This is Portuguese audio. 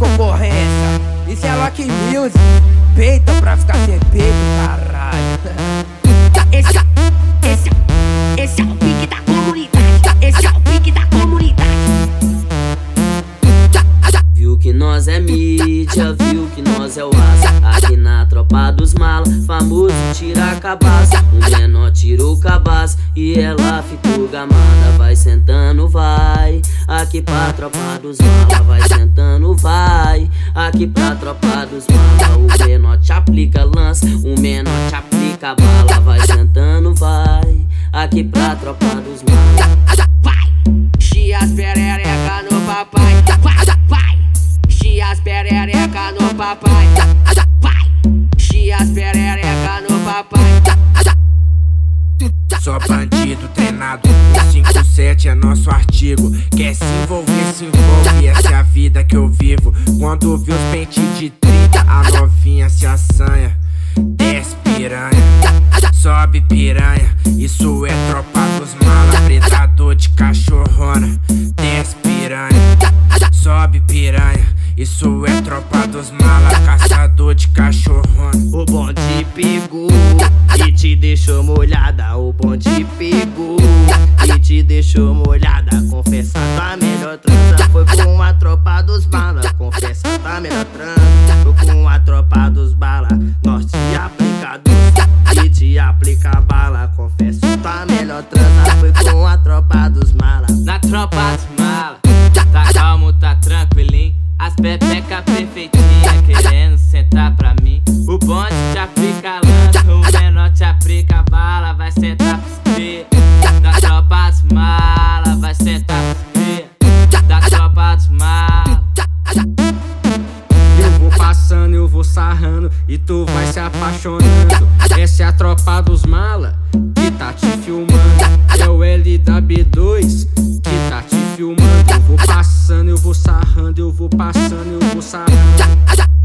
concorrência. Isso é Lock Music. Peita pra ficar sem peito, caralho. Esse, esse, esse é o pique da comunidade. Esse é o pique da comunidade. Viu que nós é mídia, viu que nós é o aço. Aqui na tropa dos mala, famoso tira cabaça. O menor tirou o cabaço e ela ficou gamada. Vai sentando, vai. Aqui pra tropa dos mala, vai sentando, vai. Aqui pra tropa dos mala, o menor te aplica lança. O menor te aplica bala, vai sentando, vai. Aqui pra tropa dos mala. Vai, chia as perereca no papai. Vai, chia as perereca no papai. Vai, chia as perereca no papai. Só bandido treinado, o 57 é nosso artigo. Quer Quando vê os pentes de 30, a novinha se assanha. Desce piranha, sobe piranha. Isso é tropa dos mala, predador de cachorrona. Desce piranha, sobe piranha. Isso é tropa dos mala, caçador de cachorrona. O bonde pegou e te deixou molhada. O bonde pegou e te deixou molhada. Foi com a tropa dos bala. Confessa, tua melhor transa foi com a tropa dos bala. Nós te aplicador e te aplica bala. Confesso, tua melhor transa foi com a tropa dos mala. Na tropa dos mala, tá calmo, tá tranquilinho. As pepeca perfeitinha querendo sentar pra mim. O bonde te sarrando e tu vai se apaixonando. Essa é a tropa dos mala que tá te filmando. É o LW2 que tá te filmando. Eu vou passando, eu vou sarrando, eu vou passando, eu vou sarrando.